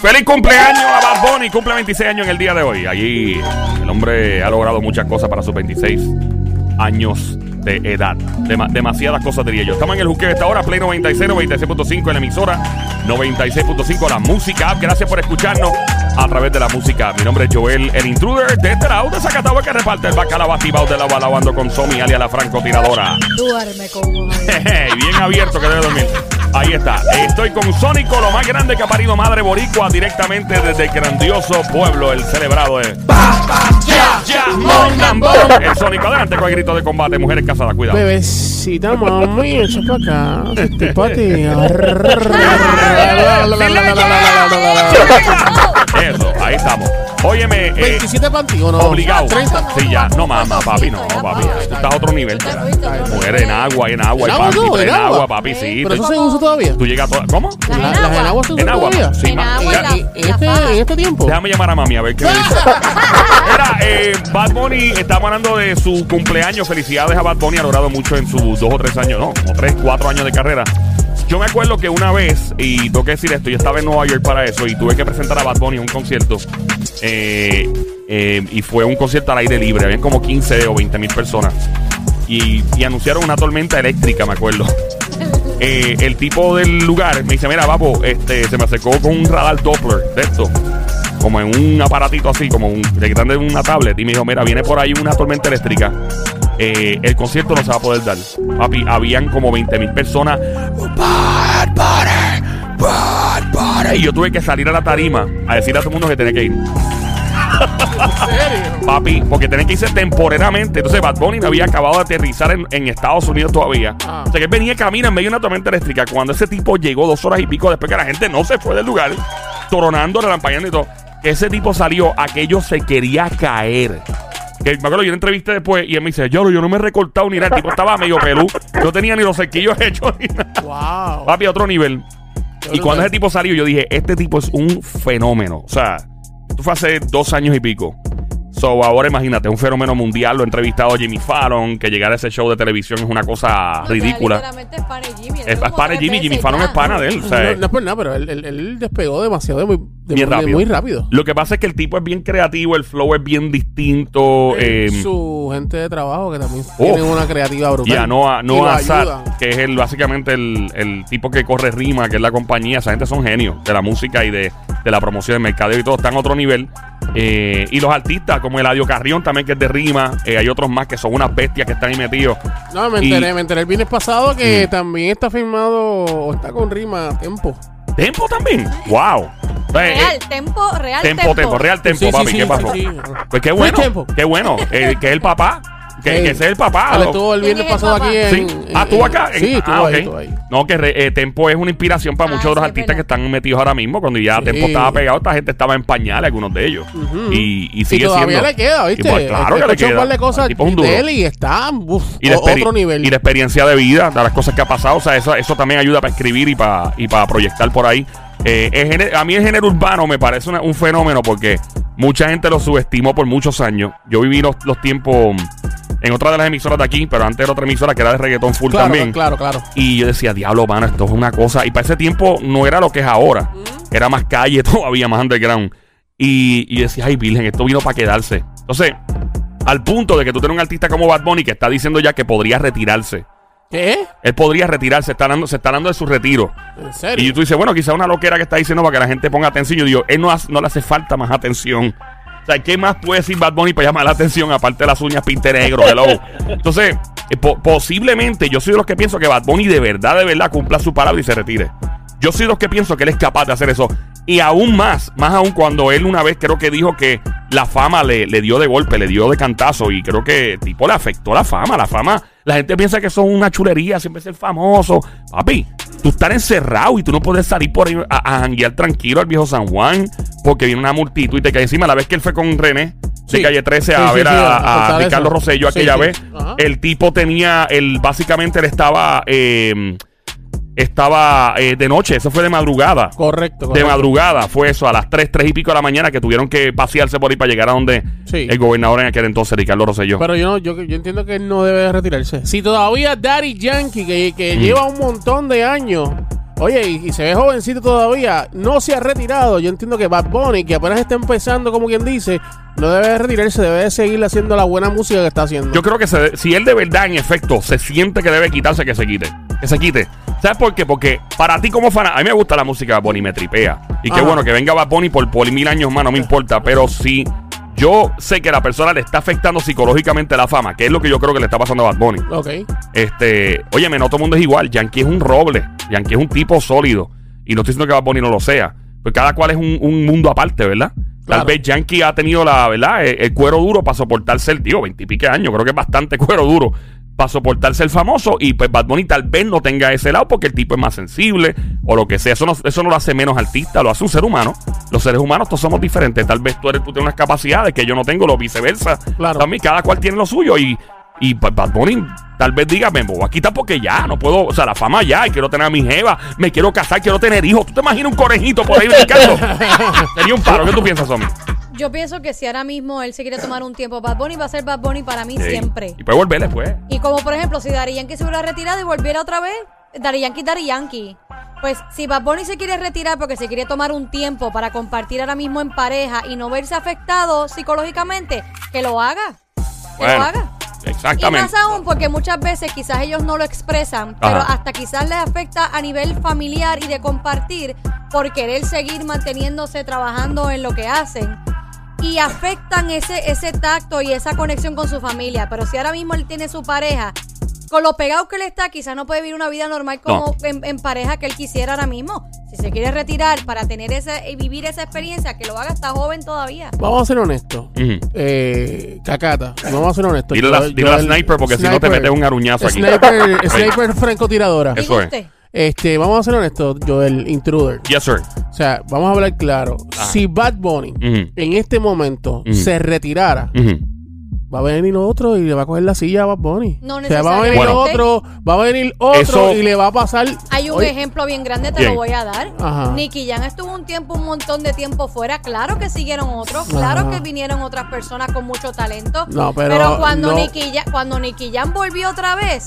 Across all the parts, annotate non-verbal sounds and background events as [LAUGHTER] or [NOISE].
Feliz cumpleaños a Bad Bunny, cumple 26 años en el día de hoy. Allí el hombre ha logrado muchas cosas para sus 26 años de edad. Dema- demasiadas cosas diría yo. Estamos en el juqueo de esta hora, Play 96, 96.5 en la emisora, 96.5 la música app. Gracias por escucharnos a través de la música. Mi nombre es Joel, el intruder de este lado de Zacatau que reparte el bacalao activado de la lavando con Somi, alias la francotiradora. Duerme [LAUGHS] Jeje, Bien abierto que debe dormir. Ahí está. Estoy con Sónico, lo más grande que ha parido Madre Boricua, directamente desde el grandioso pueblo, el celebrado de. ¡Ya! ¡Ya! El Sónico, adelante con el grito de combate. Mujeres casadas, cuidado. Bebecita, mami, echa para acá. Estoy para ti. Eso, ahí estamos. Óyeme, eh, 27 para ti o no? obligado. 30. Sí, ya. No, mamá, papi, no, papi. Tú estás a otro nivel. ya. Mujeres en agua, en agua, ¿En y agua? ¿En agua, agua? papi, sí. Pero Tú- eso se usa todavía. Tú llegas a ¿Cómo? Las La- en ¿Las agua. en agua se En usan? Sí, En agua ¿Y- ¿En este, este tiempo? Déjame llamar a mami a ver qué me dice. [LAUGHS] Mira, eh, Bad Bunny, estamos hablando de su cumpleaños. Felicidades a Bad Bunny, ha logrado mucho en sus dos o tres años, no, como tres, cuatro años de carrera. Yo me acuerdo que una vez, y tengo que decir esto, yo estaba en Nueva York para eso y tuve que presentar a Bad Bunny en un concierto. eh, eh, y fue un concierto al aire libre, habían como 15 o 20 mil personas. Y, y anunciaron una tormenta eléctrica, me acuerdo. [LAUGHS] Eh, el tipo del lugar me dice, mira, papo, este, se me acercó con un radar Doppler de esto como en un aparatito así, como un, de una tablet, y me dijo, mira, viene por ahí una tormenta eléctrica. Eh, el concierto no se va a poder dar. Papi, habían como 20 mil personas. Bad Bunny, Bad Bunny. Y yo tuve que salir a la tarima a decirle a todo el mundo que tenía que ir. ¿En serio? Papi, porque tenía que irse temporeramente. Entonces Bad Bunny no había acabado de aterrizar en, en Estados Unidos todavía. Ah. O sea que él venía camina en medio de una tormenta eléctrica. Cuando ese tipo llegó dos horas y pico después que la gente no se fue del lugar, toronando, relampañando y todo, que ese tipo salió, aquello se quería caer. Que me acuerdo, yo le entrevisté después y él me dice, yo, yo no me he recortado ni nada. El tipo estaba medio pelú. No tenía ni los cerquillos [LAUGHS] hechos ni nada. Wow. Papi, otro nivel. Y cuando ese tipo salió, yo dije, este tipo es un fenómeno. O sea, esto fue hace dos años y pico. So, ahora imagínate, un fenómeno mundial. Lo ha entrevistado Jimmy Fallon. Que llegar a ese show de televisión es una cosa ridícula. Literalmente es pana de Jimmy. Es, de Jimmy. Jimmy Fallon es pana de él. O sea, No, no es por nada, pero él, él- él despegó demasiado de muy, de bien muy- rápido. muy rápido. Lo que pasa es que el tipo es bien creativo. El flow es bien distinto. eh, Su gente de trabajo que también Uf. tienen una creativa brutal. Y a Noah, Noah ayudan. que es el, básicamente el, el tipo que corre rima, que es la compañía. Esa gente son genios de la música y de, de la promoción del mercadeo y todo. Están a otro nivel. Eh, y los artistas, como Eladio Carrión también, que es de rima. Eh, hay otros más que son unas bestias que están ahí metidos. No, me Y- enteré, me enteré el viernes pasado que Mm. también está firmado o está con rima Tempo. Tempo también. ¡Wow! Eh, Real, eh, tempo, real tempo, tempo. tempo, real tempo, Sí, papi. sí, ¿Qué pasó? sí. Pues qué bueno. Qué bueno. Eh, que es el papá. Que, que ese es el papá. Él estuvo el viernes ¿Quién es el pasado aquí en. Sí. en- Ah, ¿tú acá? Sí, estuvo ah, ahí. No, que re- eh, Tempo es una inspiración para Ah, muchos de los sí, artistas que están metidos ahora mismo. Cuando ya Sí. Tempo estaba pegado, esta gente estaba en pañales, algunos de ellos. Y, y Y sigue todavía siendo. le queda, ¿viste? Y pues, claro que le Escuché un queda. par de cosas tipo un duro. de él y está uf, Y experi- otro nivel. y la experiencia de vida, de las cosas que ha pasado, o sea, eso, eso también ayuda para escribir y para, y para proyectar por ahí. Eh, el género- a mí el género urbano me parece una- un fenómeno porque mucha gente lo subestimó por muchos años. Yo viví los, los tiempos en otra de las emisoras de aquí, pero antes era otra emisora que era de reggaetón full claro, también. claro, claro. Y yo decía, diablo, mano, esto es una cosa. Y para ese tiempo no era lo que es ahora. Era más calle [LAUGHS] todavía, más underground. Y, y decía, ay, Virgen, esto vino para quedarse. Entonces, al punto de que tú tienes un artista como Bad Bunny que está diciendo ya que podría retirarse. ¿Qué? Él podría retirarse, está dando, se está dando de su retiro. ¿En serio? Y tú dices, bueno, quizá una loquera que está diciendo para que la gente ponga atención. Yo digo, él no, hace- no le hace falta más atención. Sea, ¿qué más puede decir Bad Bunny para llamar la atención aparte de las uñas pinte negro? Hello. Entonces, eh, po- posiblemente yo soy de los que pienso que Bad Bunny de verdad, de verdad cumpla su palabra y se retire. Yo soy de los que pienso que él es capaz de hacer eso. Y aún más, más aún cuando él una vez creo que dijo que la fama le, le dio de golpe, le dio de cantazo. Y creo que tipo le afectó la fama. La fama, la gente piensa que son una chulería, siempre ser famoso. Papi, tú estás encerrado y tú no puedes salir por ahí a, a janguear tranquilo al viejo San Juan porque viene una multitud y te cae encima. La vez que él fue con René de Sí. calle 13 Sí, a sí, ver sí, a, Ricardo. Rosello aquella vez, Ajá. el tipo tenía, el, básicamente él estaba, eh, estaba eh, de noche, eso fue de madrugada. Correcto, De madrugada fue eso, a las 3, 3 y pico de la mañana que tuvieron que pasearse por ahí para llegar a donde Sí. el gobernador en aquel entonces, Ricardo Rosselló. Pero yo, no- yo, yo entiendo que él no debe retirarse. Si todavía Daddy Yankee, que, que Mm. lleva un montón de años Oye, y, y se ve jovencito todavía. No se ha retirado. Yo entiendo que Bad Bunny, que apenas está empezando, como quien dice, no debe de retirarse, debe de seguir haciendo la buena música que está haciendo. Yo creo que se- si él de verdad, en efecto, se siente que debe quitarse, que se quite. Que se quite. ¿Sabes por qué? Porque para ti como fan, a mí me gusta la música de Bad Bunny, me tripea. Y qué Ajá. bueno que venga Bad Bunny por, por mil años más, no me importa. Pero si yo sé que la persona le está afectando psicológicamente la fama, que es lo que yo creo que le está pasando a Bad Bunny. Ok. Este, oye, no todo el mundo es igual. Yankee es un roble. Yankee es un tipo sólido. Y no estoy diciendo que Bad Bunny no lo sea. Pues cada cual es un, un mundo aparte, ¿verdad? Tal vez Yankee ha tenido la, ¿verdad? El, el cuero duro para soportarse el tío, veintipique años. Creo que es bastante [LAUGHS] cuero duro para soportarse el famoso. Y pues Bad Bunny tal vez no tenga ese lado porque el tipo es más sensible o lo que sea. Eso no, eso no lo hace menos artista, lo hace un ser humano. Los seres humanos todos somos diferentes. Tal vez tú, eres, tú tienes unas capacidades que yo no tengo, lo viceversa. Claro. También cada cual tiene lo suyo y, y Bad Bunny tal vez diga, me voy a quitar porque ya, no puedo, o sea, la fama ya, y quiero tener a mi jeva, me quiero casar, quiero tener hijos. ¿Tú te imaginas un conejito por ahí brincando? [LAUGHS] Sería un paro. ¿Qué tú piensas, Somi? Yo pienso que si ahora mismo él se quiere tomar un tiempo, Bad Bunny va a ser Bad Bunny para mí Sí. siempre. Y puede volver después. Y como por ejemplo, si Dari Yankee se hubiera retirado y volviera otra vez, Dari Yankee, Dari Yankee. Pues si Bad Bunny se quiere retirar porque se quiere tomar un tiempo para compartir ahora mismo en pareja y no verse afectado psicológicamente, que lo haga. Que lo haga. Y exactamente. más aún porque muchas veces quizás ellos no lo expresan, pero Ajá. hasta quizás les afecta a nivel familiar y de compartir por querer seguir manteniéndose trabajando en lo que hacen. Y afectan ese, ese tacto y esa conexión con su familia. Pero si ahora mismo él tiene su pareja, con lo pegado que él está, quizás no puede vivir una vida normal como en, en pareja que él quisiera ahora mismo. Si se quiere retirar para tener ese, y vivir esa experiencia, que lo haga, está joven todavía. Vamos a ser honestos. Eh, cacata, vamos a ser honestos. Dile la- Yo- dile yo la el- sniper, porque si no te metes un aruñazo aquí. Sniper, [LAUGHS] sniper francotiradora. Eso es. Este, vamos a ser honestos, Joel, intruder. Yes, sir. O sea, vamos a hablar claro. Si Bad Bunny Ujú. en este momento Ujú. se retirara, Ujú. va a venir otro y le va a coger la silla a Bad Bunny. No o sea, va a venir necesariamente. otro, va a venir otro Eso- y le va a pasar. Hay un Oye, ejemplo bien grande, te Bien. lo voy a dar. Ajá. Nicky Jam estuvo un tiempo, un montón de tiempo fuera. Claro que siguieron otros, claro Ajá. que vinieron otras personas con mucho talento. No, pero cuando, no. Nicky Jam, cuando Nicky Jam volvió otra vez,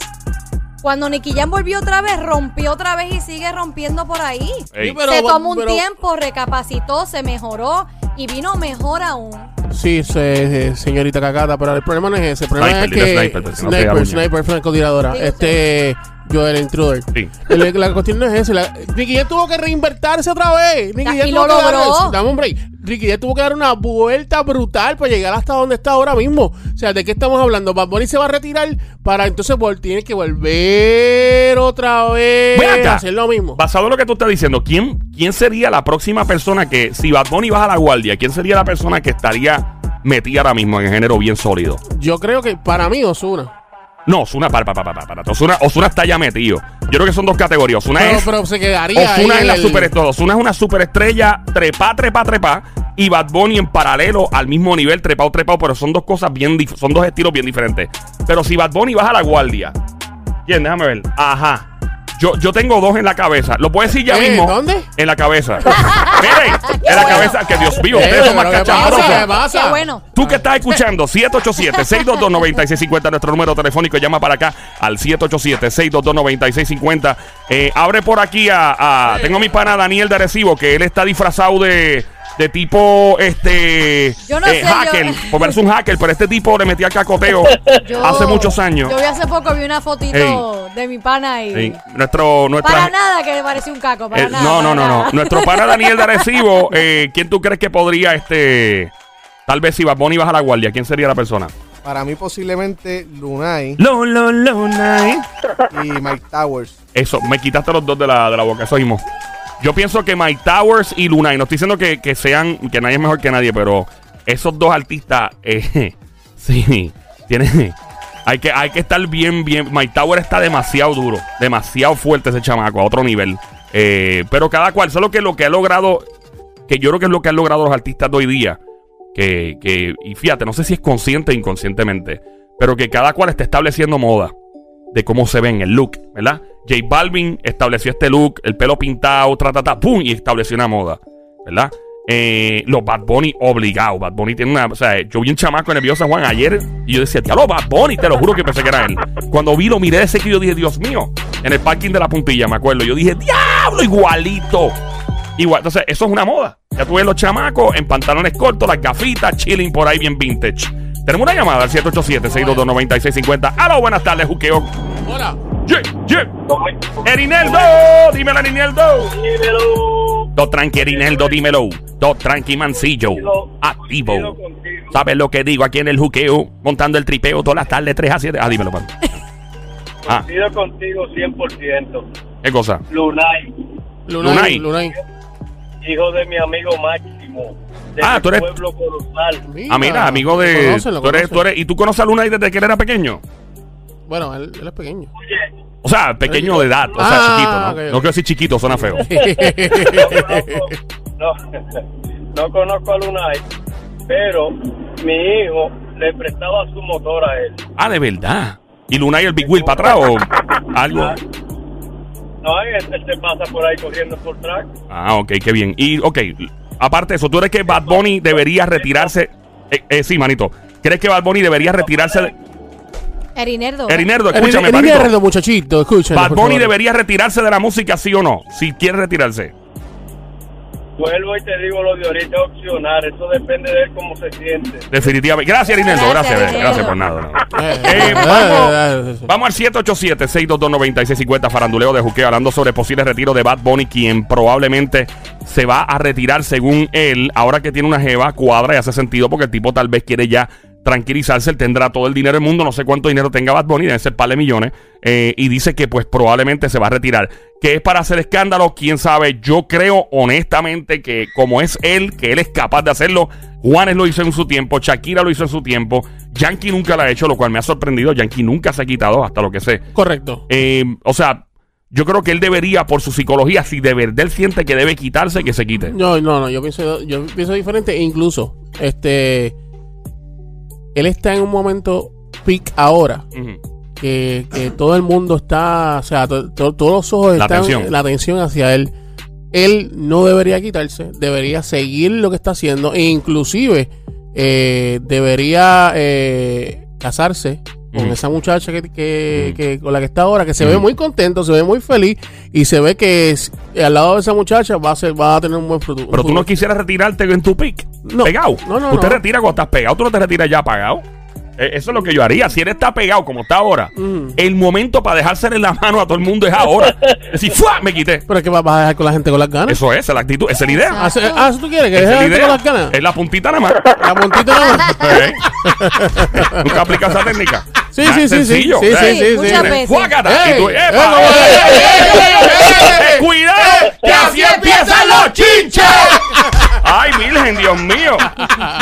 cuando Nicky Jam volvió otra vez, rompió otra vez y sigue rompiendo por ahí. Ey. Sí, pero- se tomó un pero- tiempo, recapacitó, se mejoró y vino mejor aún. Sí, se- eh, señorita Cacata, pero el problema no es ese. El problema Sniper, es dile que. sniper, porque si no te da sniper, uña. sniper, francotiradora. Este. Yo, el intruder. Sí. El- la cuestión no es esa. La, Ricky ya tuvo que reinvertirse otra vez. Ricky Da- ya y tuvo lo que dar- logró. dame un break. Ricky ya tuvo que dar una vuelta brutal para llegar hasta donde está ahora mismo. O sea, ¿de qué estamos hablando? Bad Bunny se va a retirar para entonces tiene que volver otra vez a hacer lo mismo. Basado en lo que tú estás diciendo, ¿quién, ¿quién sería la próxima persona que, si Bad Bunny baja la guardia, quién sería la persona que estaría metida ahora mismo en el género bien sólido? Yo creo que para mí Osuna. No, Osuna, para, para, para, para. Osuna, Osuna está ya metido. Yo creo que son dos categorías. Osuna Pero, es. pero se quedaría Osuna es la el- superestrella. Osuna es una superestrella, trepa, trepa, trepa. Y Bad Bunny en paralelo al mismo nivel, trepado, trepado. Pero son dos cosas bien, son dos estilos bien diferentes. Pero si Bad Bunny baja la guardia. ¿Quién? Déjame ver. Ajá. Yo, yo tengo dos en la cabeza. ¿Lo puedo decir ya Eh, mismo? ¿dónde? En la cabeza. [LAUGHS] Miren, en la cabeza. Que Dios mío, Eh, ustedes son más. ¿Qué pasa? Qué bueno. Tú que estás escuchando, 787-622-9650, nuestro número telefónico, llama para acá al 787-622-9650. Eh, abre por aquí a, a- Tengo a mi pana Daniel de Arecibo, que él está disfrazado de, de tipo, este... Yo no eh, sé, hacker, yo- por verse un hacker, pero este tipo le metía el cacoteo [LAUGHS] Yo- hace muchos años. Yo vi hace poco vi una fotito de mi pana y. Nuestro... Nuestra, Para nada que me pareció un caco, para eh, nada. no, no, para no, no. nada. Nuestro pana [LAUGHS] Daniel de Arecibo, eh, ¿quién tú crees que podría, este... Tal vez si Bad Bunny baja la guardia, ¿quién sería la persona? Para mí posiblemente Lunay Lo, lo, night. y Mike Towers. Eso, me quitaste los dos de la, de la boca, eso mismo. Yo pienso que Mike Towers y Luna, y no estoy diciendo que, que sean, que nadie es mejor que nadie, pero esos dos artistas, eh, [LAUGHS] sí, tienen, hay que, hay que estar bien, bien. Mike Towers está demasiado duro, demasiado fuerte ese chamaco, a otro nivel. Eh, pero cada cual, solo que lo que ha logrado, que yo creo que es lo que han logrado los artistas de hoy día, que, que, y fíjate, no sé si es consciente o inconscientemente, pero que cada cual está estableciendo moda de cómo se ven el look, ¿verdad? J Balvin estableció este look, el pelo pintado, tra, ta, ta, pum, y estableció una moda, ¿verdad? Eh, los Bad Bunny obligado. Bad Bunny tiene una. O sea, yo vi un chamaco nervioso, Juan, ayer, y yo decía, diablo, Bad Bunny, te lo juro que pensé que era él. Cuando vi, lo miré de que yo dije, Dios mío, en el parking de la puntilla, me acuerdo. Yo dije, diablo, igualito. Igual, entonces, eso es una moda. Ya tuve los chamacos en pantalones cortos, las gafitas, chilling por ahí bien vintage. Tenemos una llamada al 787-622-9650. Aló, buenas tardes, Juqueo. Hola. Yeah, yeah. Erineldo, dímelo, Erineldo. Do tranqui, Erineldo, dímelo. Do tranqui, mancillo. Activo. ¿Sabes lo que digo aquí en el juqueo? Montando el tripeo todas las tardes, 3 a 7. Ah, dímelo, papi. [LAUGHS] Ah, Coincido contigo 100%. ¿qué cosa? Lunay, Lunay. Lunay. Lunay. hijo de mi amigo De Ah, tú eres- pueblo colosal. Ah, mira, amigo de. tú eres, tú eres- ¿Y tú conoces a Lunay desde que él era pequeño? Bueno, él, él es pequeño. Oye, O sea, pequeño de edad, o sea, Ah, chiquito, ¿no? No quiero decir chiquito, suena feo. [LAUGHS] no conozco, no, [LAUGHS] no conozco a Lunay, pero mi hijo le prestaba su motor a él. Ah, de verdad. ¿Y Lunay el Big Wheel para atrás o algo? No, él, él se pasa por ahí corriendo por track. Ah, ok, qué bien. Y, ok, aparte de eso, ¿tú crees que Bad Bunny debería retirarse? Eh, eh, sí, manito. ¿Crees que Bad Bunny debería retirarse? De... Erinerdo. Erinerdo, escúchame, El manito. Muchachito, escúchame. Bad Bunny debería retirarse de la música, sí o no? Si quiere retirarse. Vuelvo y te digo lo de ahorita opcionar, eso depende de él cómo se siente. Definitivamente. Gracias, Erinaldo. Gracias, Gracias, gracias, Erinaldo. por nada. Eh, Eh, eh, vamos, eh, eh, vamos al 787-622-9650, faranduleo de juqueo, hablando sobre posible retiro de Bad Bunny, quien probablemente se va a retirar según él, ahora que tiene una jeva cuadra y hace sentido porque el tipo tal vez quiere ya tranquilizarse, él tendrá todo el dinero del mundo, no sé cuánto dinero tenga Bad Bunny, debe ser par de millones, eh, y dice que pues probablemente se va a retirar. Que es para hacer escándalo, quién sabe, yo creo honestamente que como es él, que él es capaz de hacerlo, Juanes lo hizo en su tiempo, Shakira lo hizo en su tiempo, Yankee nunca lo ha hecho, lo cual me ha sorprendido, Yankee nunca se ha quitado, hasta lo que sé. Correcto. Eh, o sea, yo creo que él debería, por su psicología, si de verdad él siente que debe quitarse, que se quite. No, no, no, yo pienso, yo pienso diferente. E incluso, este, él está en un momento peak ahora. Que, que todo el mundo está, o sea, to- to- todos los ojos La están, atención. la atención hacia él. Él no debería quitarse, debería seguir lo que está haciendo e inclusive eh, debería eh, casarse con Ujú. esa muchacha que, que- Ujú. que- con la que está ahora, que se ve Ujú. muy contento, se ve muy feliz y se ve que es- al lado de esa muchacha va a ser, va a tener un buen fruto. Pero tú no quisieras retirarte en tu pick. No. Pegado. No, no, te no. retiras cuando estás pegado, tú no te retiras ya apagado. Eh, Eso es lo que yo haría. Si él está pegado como está ahora, el momento para dejarse en la mano a todo el mundo es ahora. [LAUGHS] Decir, ¡fua! Me quité. Pero es que vas a dejar con la gente con las ganas. Eso es, esa es la actitud, esa es la idea. Ah, se- ah, ¿eso tú quieres que a la gente con las ganas. Es la puntita nada más. La puntita nada más. [LAUGHS] ¿Eh? [LAUGHS] Nunca aplicas esa técnica. Sí, Ah, sí, sí, sí. Sí, ¿eh? sí, sí, sí. muchas veces. ¡Cuidado! ¡Que así empiezan los chinches! ¡Ay, virgen, Dios mío!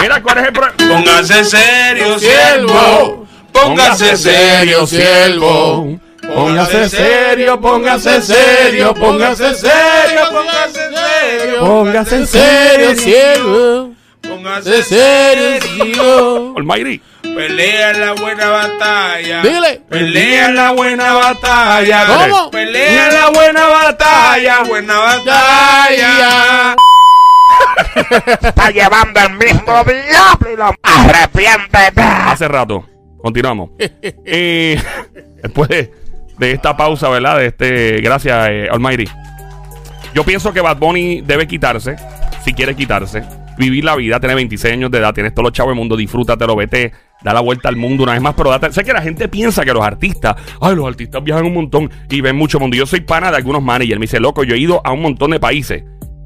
Mira, ¿cuál es el problema? Póngase serio, Siervo. siervo. Póngase serio, siervo. Póngase serio, póngase serio, póngase serio, Póngase serio. póngase En serio, siervo. Serio, serio. siervo. Almighty. Pelea la buena batalla. Dile. Pelea la buena batalla. ¿Cómo? Pelea la buena batalla. Buena batalla. [LAUGHS] está llevando el mismo diablo y lo arrepiéntete. Hace rato. Continuamos. [LAUGHS] Eh, [LAUGHS] después de, de esta pausa, ¿verdad? De este. Gracias, eh, Almighty. Yo pienso que Bad Bunny debe quitarse, si quiere quitarse, vivir la vida, tener 26 años de edad, tienes todos los chavos del mundo, disfrútatelo, vete, da la vuelta al mundo una vez más, pero date, sé que la gente piensa que los artistas, ay, los artistas viajan un montón y ven mucho mundo. Yo soy pana de algunos managers, me dice, loco, yo he ido a un montón de países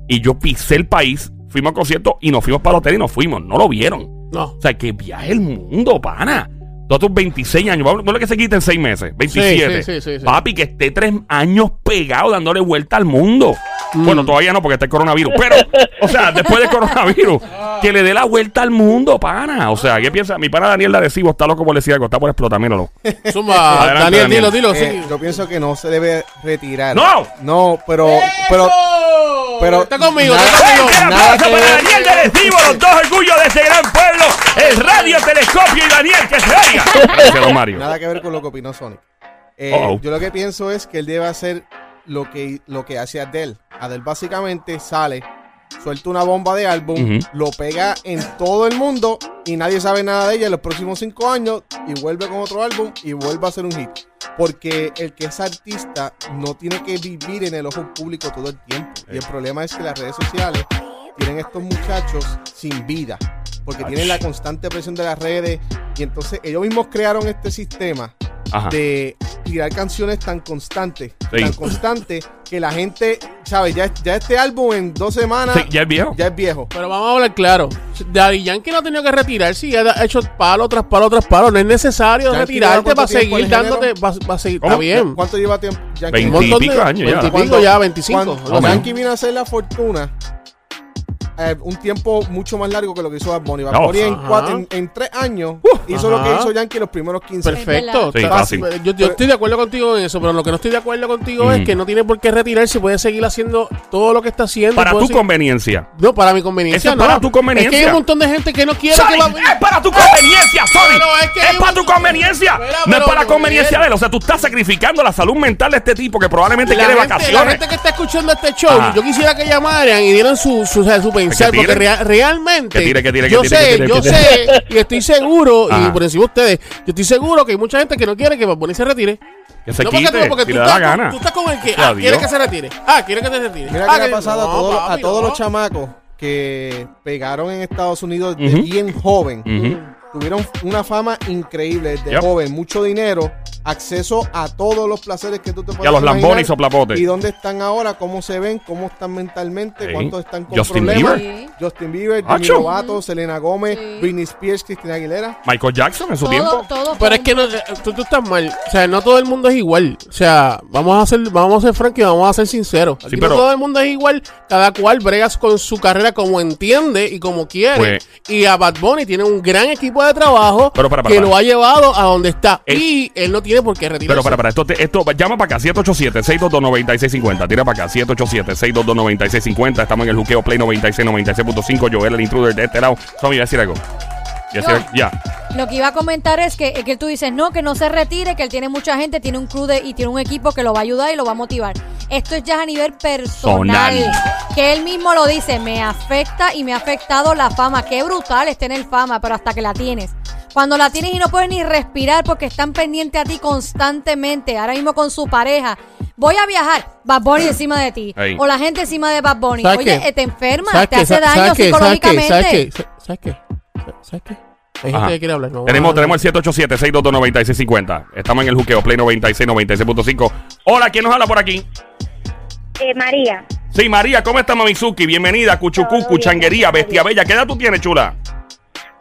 y yo pisé el país, fuimos a conciertos y nos fuimos para el hotel y nos fuimos, no lo vieron. No. O sea, que viaje el mundo, pana. Todos tus 26 años, vamos no es que se quiten 6 meses, 27. Sí, sí, sí, sí. Papi, que esté 3 años pegado dándole vuelta al mundo. Mm. Bueno, todavía no, porque está el coronavirus. Pero, o sea, [LAUGHS] después del coronavirus, que le dé la vuelta al mundo, pana. O sea, ¿qué piensa? Mi pana Daniel Arecibo está loco por decir algo, está por explotar, míralo. [LAUGHS] Adelante, Daniel, Daniel. dilo, dilo. Eh, sí. yo pienso que no se debe retirar. ¡No! No, pero, pero, pero Está conmigo, nada- está conmigo. ¡Un Nada que para. Daniel de Arecibo, los dos orgullos de ese gran pueblo! El radio telescopio y Daniel, que se oiga. [LAUGHS] Gracias, don Mario. nada que ver con lo que opinó Sonic. Eh. Yo lo que pienso es que él debe hacer lo que, lo que hace Adele. Adele básicamente sale, suelta una bomba de álbum, lo pega en todo el mundo y nadie sabe nada de ella en los próximos cinco años y vuelve con otro álbum y vuelve a hacer un hit. Porque el que es artista no tiene que vivir en el ojo público todo el tiempo. Y el problema es que las redes sociales tienen estos muchachos sin vida. Porque tienen la constante presión de las redes. Y entonces ellos mismos crearon este sistema Ajá. de tirar canciones tan constantes, Sí. tan constantes, que la gente, ¿sabes? Ya, ya este álbum en dos semanas Sí, ya es viejo. ya es viejo. Pero vamos a hablar claro. Daddy Yankee no ha tenido que retirarse y ha hecho palo tras palo tras palo. No es necesario Yankee retirarte para seguir dándote. Va, va a seguir. ¿Cómo? Está bien. ¿Cuánto lleva tiempo? Yankee? Veinte. Un montón y pico años ya. 20 y pico Cuando- ya, 25. Cuando no. Yankee vino a hacer la fortuna, eh, un tiempo mucho más largo que lo que hizo Bad Bunny. Bad. Bunny en, cuatro- en- en tres años hizo lo que hizo Yankee los primeros 15 años. Perfecto. Sí, fácil. Yo, yo estoy de acuerdo contigo en eso, pero lo que no estoy de acuerdo contigo Mm. es que no tiene por qué retirarse, puede seguir haciendo todo lo que está haciendo. Para tu seguir- conveniencia. No, para mi conveniencia. Es no. para tu conveniencia. Es que hay un montón de gente que no quiere Sony, que va es para tu conveniencia, Sony. Pero es que es hay para tu conveniencia. Espera, no es para la conveniencia de él. O sea, tú estás sacrificando la salud mental de este tipo que probablemente la quiere gente, la vacaciones. gente que está escuchando este show, Ajá. yo quisiera que llamaran y dieran su, su, pensar, porque rea- realmente Que tire, que tire, que yo tire, sé, que tire, yo que tire. sé y estoy seguro, y Ajá. por encima de ustedes, yo estoy seguro que hay mucha gente que no quiere que Bad Bunny se retire. Que se no porque quite, tú, porque si tú le da la estás, gana. tú estás con el que, ah, quiere que se retire, ah, quiere que se retire. Mira ah, qué le que- ha pasado a, no, todos, a papi, todos no. los chamacos que pegaron en Estados Unidos de Ujú. bien joven. Ujú. Tuvieron una fama increíble desde Yep. joven, mucho dinero, acceso a todos los placeres que tú te puedes Y a los imaginar. lambones y soplapotes. ¿Y dónde están ahora? ¿Cómo se ven? ¿Cómo están mentalmente? Sí. ¿Cuántos están con Justin problemas? Bieber. Justin Bieber, Demi Acho. Lovato, Selena Gómez, Sí. Britney Spears, Cristina Aguilera. Michael Jackson en su Todo, tiempo. todo Pero es que no, tú, tú estás mal. O sea, no todo el mundo es igual. O sea, vamos a ser, vamos a ser francos y vamos a ser sinceros. Aquí Sí, no pero- todo el mundo es igual. Cada cual bregas con su carrera como entiende y como quiere. Pues- y a Bad Bunny tiene un gran equipo de trabajo Pero para, para, que para. lo ha llevado a donde está. El- y él no tiene por qué retirarse. Pero para, para, esto, te- esto, llama para acá, 787-622-9650. Tira para acá, 787-622-9650. Estamos en el juqueo Play 96, 96.5. Joel, el intruder de este lado. Tommy, iba a decir algo. Ya. Lo que iba a comentar es que, que tú dices, no, que no se retire, que él tiene mucha gente, tiene un crew de- y tiene un equipo que lo va a ayudar y lo va a motivar. Esto es ya a nivel personal. Sonal. Que él mismo lo dice, me afecta y me ha afectado la fama. Qué brutal es tener fama, pero hasta que la tienes. Cuando la tienes y no puedes ni respirar porque están pendientes a ti constantemente, ahora mismo con su pareja. Voy a viajar, Bad Bunny encima de ti. O la gente encima de Bad Bunny. ¿Sabes Oye, qué? te enferma, ¿Sabes te qué? hace ¿Sabes daño qué? ¿Sabes qué? psicológicamente. ¿Sabes qué? ¿Sabes qué? ¿Sabes qué? Hay gente Ajá. que quiere hablar. no, Tenemos, tenemos el 787-622-9650. Estamos en el juqueo Play 96, 96.5. Hola, ¿quién nos habla por aquí? Eh, María, Sí, María, ¿cómo está Mamizuki? Bienvenida, Cuchucucu, Todo bien, Changuería, todo Bestia. Bella. ¿Qué edad tú tienes, chula?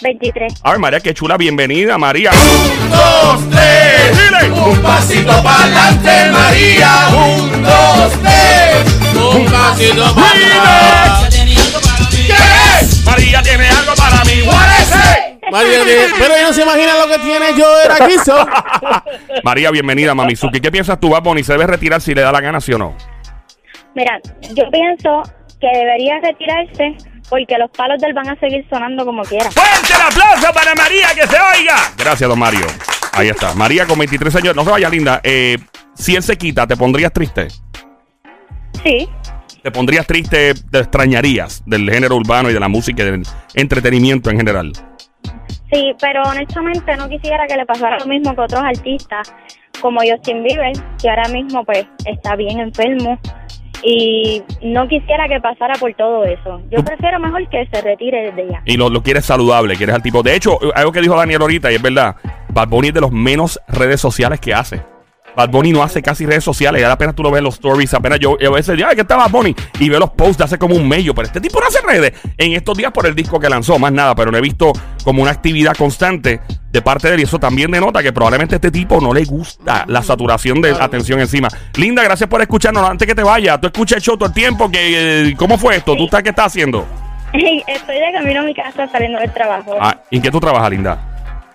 23. A ver, María, qué chula, bienvenida, María. Un, dos, tres, dile. Un pasito para adelante, María. Un, dos, tres. Un pasito para Dile. ¿Qué? María tiene algo para mí. Is it? María, pero ella no se imagina lo que tiene yo era quiso. [LAUGHS] María, bienvenida, Mamizuki. ¿Qué piensas tú, Bad Bunny? ¿Se debe retirar si le da la gana, sí o no? Mira, yo pienso que debería retirarse porque los palos del van a seguir sonando como quiera. ¡Fuerte el aplauso para María, que se oiga! Gracias, don Mario. Ahí está. María con 23 años. No se vaya, linda. Eh, si él se quita, ¿te pondrías triste? Sí, ¿Te pondrías triste? ¿Te extrañarías del género urbano y de la música y del entretenimiento en general? sí, pero honestamente no quisiera que le pasara lo mismo que otros artistas como Justin Bieber, que ahora mismo pues está bien enfermo y no quisiera que pasara por todo eso. Yo prefiero mejor que se retire desde ya. Y lo, lo quieres saludable, quieres al tipo. De hecho, algo que dijo Daniel ahorita, y es verdad, Bad es de los menos redes sociales que hace. Bad Bunny no hace casi redes sociales, ya apenas tú lo ves en los stories, apenas yo, yo a veces digo, ay, que está Bad Bunny, y veo los posts de hace como un medio, pero este tipo no hace redes. En estos días por el disco que lanzó, más nada, pero no he visto como una actividad constante de parte de él, y eso también denota que probablemente a este tipo no le gusta la saturación de atención encima. Linda, gracias por escucharnos, antes que te vaya, tú escuchas el show todo el tiempo, que, eh, ¿cómo fue esto? ¿Tú estás, qué estás haciendo? [LAUGHS] Estoy de camino a mi casa saliendo del trabajo Ah, ¿En qué tú trabajas, Linda?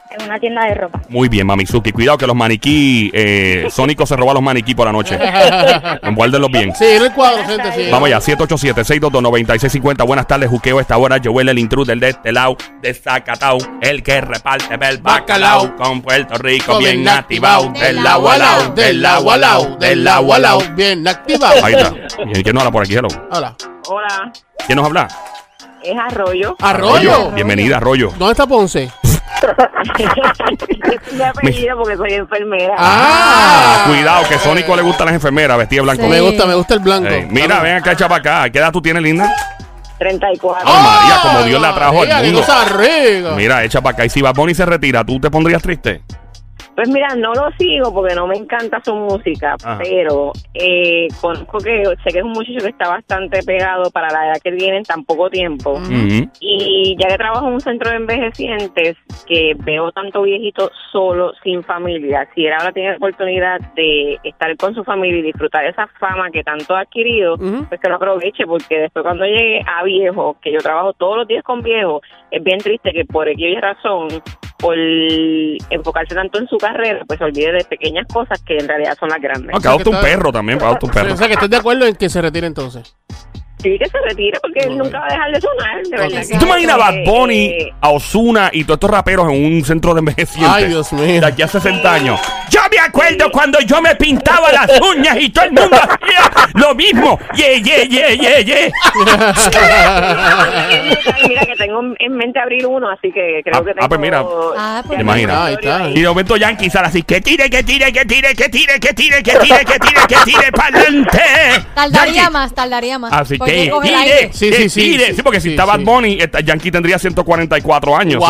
En una tienda de ropa. Muy bien, Mamizuki. Cuidado que los maniquí, eh, [LAUGHS] Sónico se roba los maniquí por la noche. [LAUGHS] Envuélvenlos bien. Sí, no hay cuadro, gente. Sí. Vamos allá, 787-622-9650. Buenas tardes, Juqueo. Esta hora, Joel, el intruder de este lado, de Zacatau, el que reparte el bacalao con Puerto Rico, bien activado. Del agua al lado, del agua al lado, del agua al lado. Bien activa. Ahí está. ¿Y ¿Quién nos habla por aquí? Hello. Hola. Hola, ¿Quién nos habla? es Arroyo. Arroyo. Bienvenida, Arroyo. ¿Dónde está Ponce? [LAUGHS] Mi apellido porque soy enfermera. Ah, Cuidado, que Sónico le gusta a las enfermeras vestida de blanco. Sí. Me gusta, me gusta el blanco. Ey, mira, ven acá, echa para acá. ¿Qué edad tú tienes, linda? 34. Oh, María, como Dios la trajo al mundo. Mira, echa para acá. Y si Bad Bunny se retira, ¿tú te pondrías triste? Pues mira, no lo sigo porque no me encanta su música, Ajá. pero eh, conozco que sé que es un muchacho que está bastante pegado para la edad que tiene en tan poco tiempo. Y ya que trabajo en un centro de envejecientes, que veo tanto viejito solo, sin familia, si él ahora tiene la oportunidad de estar con su familia y disfrutar de esa fama que tanto ha adquirido, pues que lo aproveche, porque después cuando llegue a viejo, que yo trabajo todos los días con viejo, es bien triste que por aquella razón, por enfocarse tanto en su carrera, pues se olvide de pequeñas cosas que en realidad son las grandes. No, que adopta un perro también, para adoptar un perro. O sea, que estás de acuerdo en que se retire entonces. Sí, que se retire porque él nunca va a dejar de sonar, de verdad. ¿Tú te imaginas a Bad Bunny, eh, a Osuna y todos estos raperos en un centro de envejecientes? Ay, Dios mío. De aquí a 60 años. Yo me acuerdo cuando yo me pintaba las uñas y todo el mundo hacía lo mismo. Ye, ye, ye, ye, ye. Mira que tengo en mente abrir uno, así que creo Ah, que ah, tengo... pues mira. Ah, pues ¿Te imaginas? Ahí está. Y de momento Yankee sale así, que tire, que tire, que tire, que tire, que tire, que tire, que tire, que tire, para adelante. Tardaría más, tardaría más. Así porque que coge el tire. Sí, que sí, sí, tire. sí, Sí, porque si sí, está Bad sí. Bunny, esta- Yankee tendría 144 años. Wow.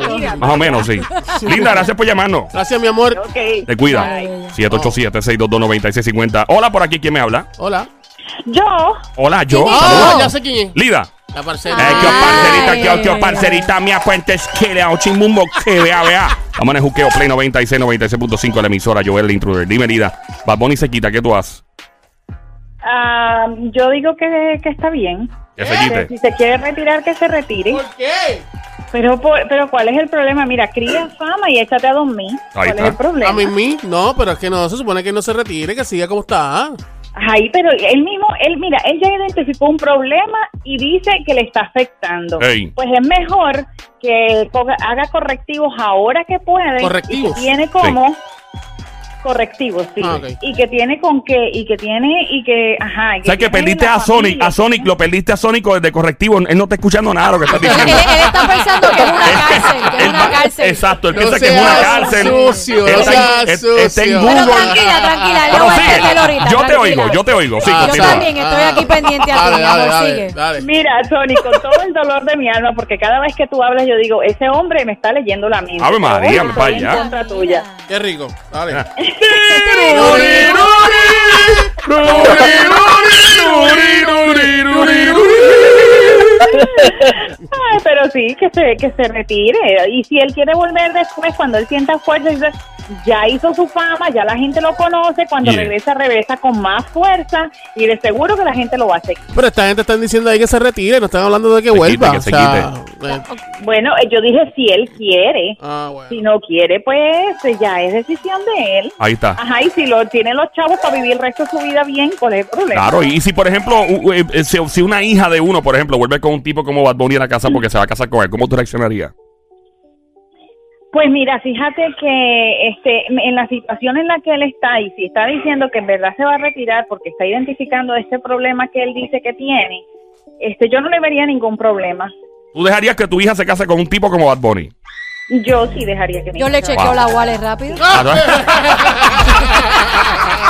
Eso sería- más o menos, sí. Linda, gracias por llamarnos. Gracias, mi amor. Ok. Te cuida. Bye. 787-622-9650. Hola, por aquí, ¿quién me habla? Hola. Yo, Hola, yo. ¿Quién es? Ah, ya sé quién es. Lida. La parcela. Eh, que Ay, parcerita, que, ay, que ay, parcerita mía, puentes, que le hago chimbumbo, que vea, vea. Vamos en el juqueo Play 96, 96.5 de la emisora, Joel el Intruder. Dime, Lida. Bad Bunny se quita, ¿qué tú haces? Ah, yo digo que, que está bien. Que se Que quite. si se quiere retirar, que se retire. ¿Por qué? Pero, por- pero ¿cuál es el problema? Mira, cría fama y échate a dormir. ¿Cuál está. es el problema? A mí, mí, no, pero es que no, se supone que no se retire, que siga como está. Ay, pero él mismo, él, mira, él ya identificó un problema y dice que le está afectando. Ey. Pues es mejor que haga correctivos ahora que puede. Correctivos. Y que tiene como... Correctivos, sí. Ah, ok. Y que tiene con qué, y que tiene, y que, ajá. y O sea, que tiene perdiste la a Sonic, familia. a Sonic, lo perdiste a Sonic desde correctivo. Él no está escuchando nada de lo que estás [LAUGHS] Él, diciendo. él está pensando que es una [LAUGHS] cárcel, que es Él una cárcel. Exacto, él No piensa que es una seas cárcel. sucio, Él no está en- seas está en sucio. Google. Pero tranquila, tranquila, él lo Pero va a sigue. entender ahorita. Yo te tranquila. oigo, yo te oigo. Sí, Ah, Yo continúa. también estoy aquí pendiente a ti, Dale, mi dale, amor, dale, sigue. dale. Mira, Tony, con todo el dolor de mi alma, porque cada vez que tú hablas, yo digo, ese hombre me está leyendo la mente. Ave María, Pero estoy vaya. en contra tuya. Qué rico. Dale. Ay, pero sí, que se, que se retire. Y si él quiere volver después, cuando él sienta fuerza, dice, ya hizo su fama, ya la gente lo conoce, cuando Yeah. regresa, regresa con más fuerza y de seguro que la gente lo va a seguir. Pero esta gente están diciendo ahí que se retire, no están hablando de que Se vuelva. quite, que se o sea, eh, Bueno, yo dije si él quiere. ah, bueno. Si no quiere, pues eh, ya es decisión de él. Ahí está. Ajá, y si lo tienen los chavos para vivir el resto de su vida bien, ¿cuál es el problema? Claro, y si por ejemplo, eh, si, si una hija de uno, por ejemplo, vuelve con un tipo como Bad Bunny a la casa porque se va a casar con él, ¿cómo tú reaccionarías? Pues mira, fíjate que este, en la situación en la que él está y si está diciendo que en verdad se va a retirar porque está identificando este problema que él dice que tiene, este, yo no le vería ningún problema. ¿Tú dejarías que tu hija se case con un tipo como Bad Bunny? Yo sí dejaría que mi Yo le chequeo Wow. la wallet rápido. Ah. [LAUGHS]